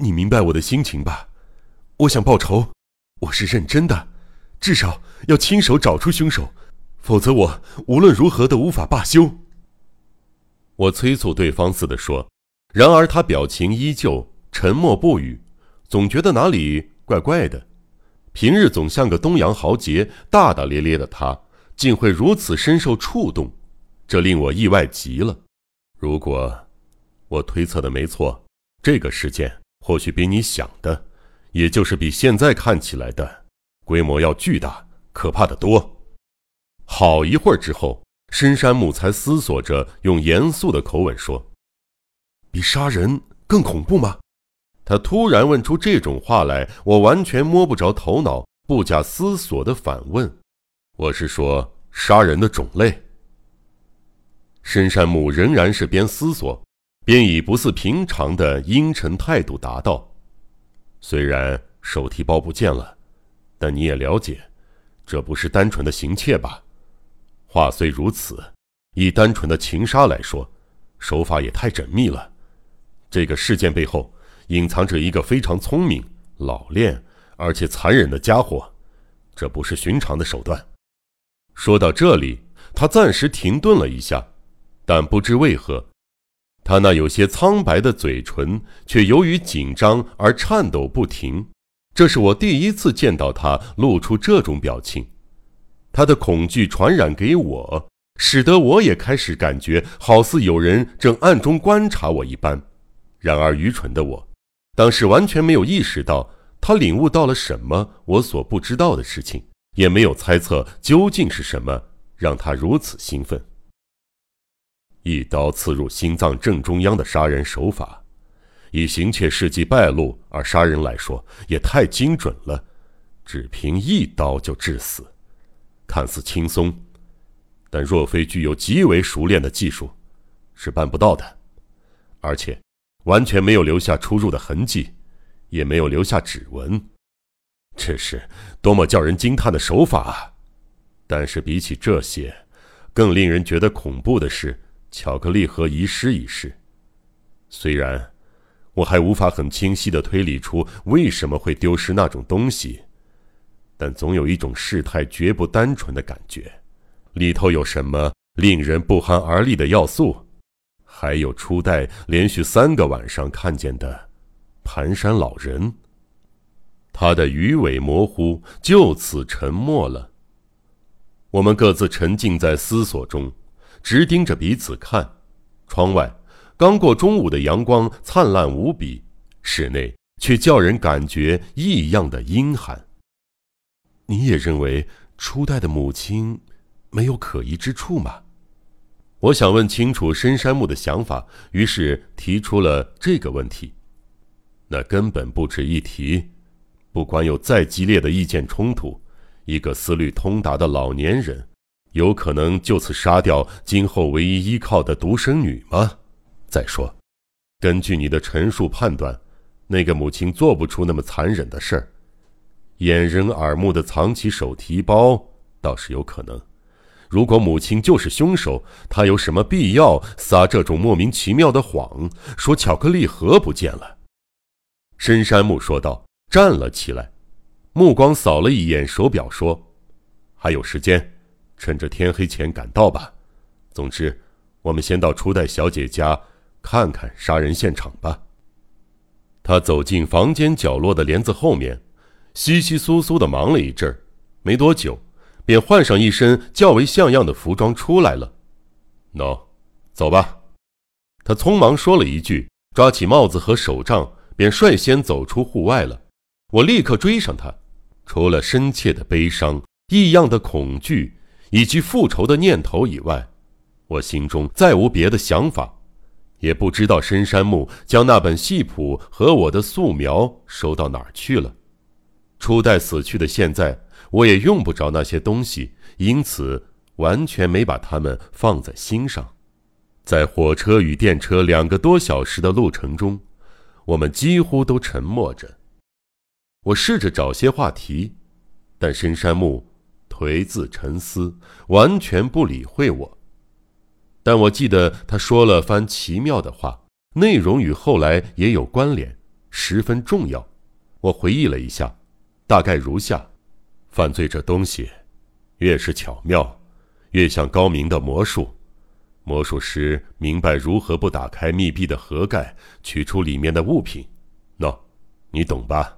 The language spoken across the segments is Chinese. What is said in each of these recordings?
你明白我的心情吧？我想报仇，我是认真的，至少要亲手找出凶手，否则我无论如何都无法罢休。我催促对方似的说，然而他表情依旧沉默不语，总觉得哪里怪怪的。平日总像个东洋豪杰、大大咧咧的他，竟会如此深受触动，这令我意外极了。如果我推测的没错，这个事件或许比你想的，也就是比现在看起来的规模要巨大、可怕的多。好一会儿之后。深山木才思索着，用严肃的口吻说：“比杀人更恐怖吗？”他突然问出这种话来，我完全摸不着头脑，不假思索的反问：“我是说杀人的种类。”深山木仍然是边思索，便以不似平常的阴沉态度答道：“虽然手提包不见了，但你也了解，这不是单纯的行窃吧？”话虽如此，以单纯的情杀来说，手法也太缜密了。这个事件背后隐藏着一个非常聪明、老练而且残忍的家伙，这不是寻常的手段。说到这里，他暂时停顿了一下，但不知为何，他那有些苍白的嘴唇却由于紧张而颤抖不停。这是我第一次见到他露出这种表情。他的恐惧传染给我，使得我也开始感觉好似有人正暗中观察我一般。然而，愚蠢的我，当时完全没有意识到他领悟到了什么我所不知道的事情，也没有猜测究竟是什么让他如此兴奋。一刀刺入心脏正中央的杀人手法，以行窃事迹败露而杀人来说，也太精准了，只凭一刀就致死。看似轻松，但若非具有极为熟练的技术，是办不到的。而且，完全没有留下出入的痕迹，也没有留下指纹，这是多么叫人惊叹的手法啊！但是比起这些，更令人觉得恐怖的是巧克力盒遗失一事。虽然我还无法很清晰的推理出为什么会丢失那种东西。但总有一种事态绝不单纯的感觉，里头有什么令人不寒而栗的要素？还有初代连续三个晚上看见的蹒跚老人。他的鱼尾模糊就此沉默了。我们各自沉浸在思索中，直盯着彼此看。窗外刚过中午的阳光灿烂无比，室内却叫人感觉异样的阴寒。你也认为初代的母亲没有可疑之处吗？我想问清楚深山木的想法，于是提出了这个问题。那根本不值一提。不管有再激烈的意见冲突，一个思虑通达的老年人，有可能就此杀掉今后唯一依靠的独生女吗？再说，根据你的陈述判断，那个母亲做不出那么残忍的事儿。掩人耳目的藏起手提包倒是有可能。如果母亲就是凶手，他有什么必要撒这种莫名其妙的谎，说巧克力盒不见了？深山木说道，站了起来，目光扫了一眼手表，说：“还有时间，趁着天黑前赶到吧。总之，我们先到初代小姐家看看杀人现场吧。”他走进房间角落的帘子后面。稀稀疏疏的忙了一阵儿，没多久，便换上一身较为像样的服装出来了。喏，走吧。他匆忙说了一句，抓起帽子和手杖，便率先走出户外了。我立刻追上他，除了深切的悲伤、异样的恐惧以及复仇的念头以外，我心中再无别的想法。也不知道深山木将那本戏谱和我的素描收到哪儿去了。初代死去的现在，我也用不着那些东西，因此完全没把它们放在心上。在火车与电车两个多小时的路程中，我们几乎都沉默着。我试着找些话题，但深山木颓自沉思，完全不理会我。但我记得他说了番奇妙的话，内容与后来也有关联。十分重要。我回忆了一下，大概如下：犯罪这东西，越是巧妙，越像高明的魔术。魔术师明白如何不打开密闭的盒盖，取出里面的物品。喏，你懂吧？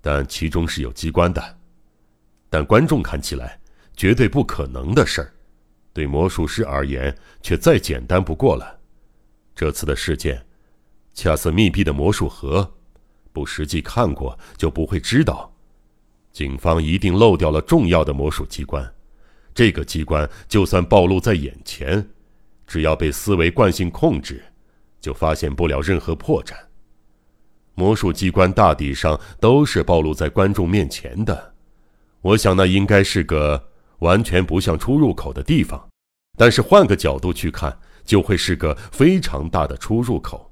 但其中是有机关的。但观众看起来绝对不可能的事儿，对魔术师而言却再简单不过了。这次的事件，恰似密闭的魔术盒，不实际看过就不会知道。警方一定漏掉了重要的魔术机关。这个机关就算暴露在眼前，只要被思维惯性控制，就发现不了任何破绽。魔术机关大抵上都是暴露在观众面前的。我想那应该是个完全不像出入口的地方，但是换个角度去看。就会是个非常大的出入口，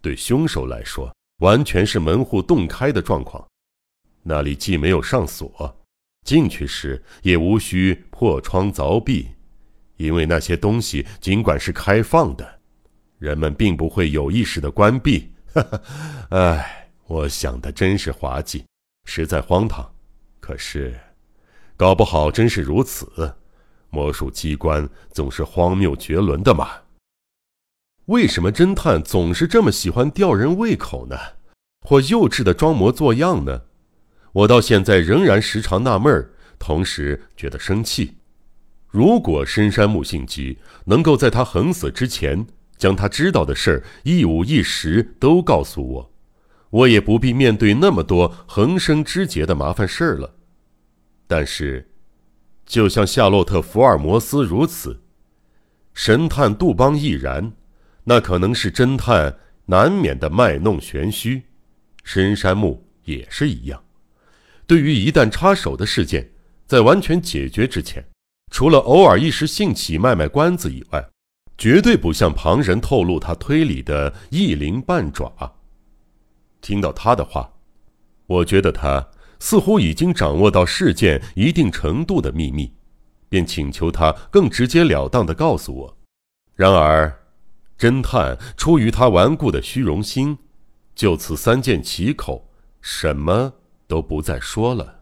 对凶手来说，完全是门户洞开的状况。那里既没有上锁，进去时也无需破窗凿壁，因为那些东西尽管是开放的，人们并不会有意识的关闭。哈哈，哎，我想的真是滑稽，实在荒唐。可是，搞不好真是如此。魔术机关总是荒谬绝伦的嘛？为什么侦探总是这么喜欢吊人胃口呢？或幼稚的装模作样呢？我到现在仍然时常纳闷儿，同时觉得生气。如果深山木信吉能够在他横死之前将他知道的事儿一五一十都告诉我，我也不必面对那么多横生枝节的麻烦事儿了。但是。就像夏洛特·福尔摩斯如此，神探杜邦亦然，那可能是侦探难免的卖弄玄虚。深山木也是一样。对于一旦插手的事件，在完全解决之前，除了偶尔一时兴起卖卖关子以外，绝对不向旁人透露他推理的一鳞半爪。听到他的话，我觉得他。似乎已经掌握到事件一定程度的秘密，便请求他更直截了当的告诉我。然而，侦探出于他顽固的虚荣心，就此三缄其口，什么都不再说了。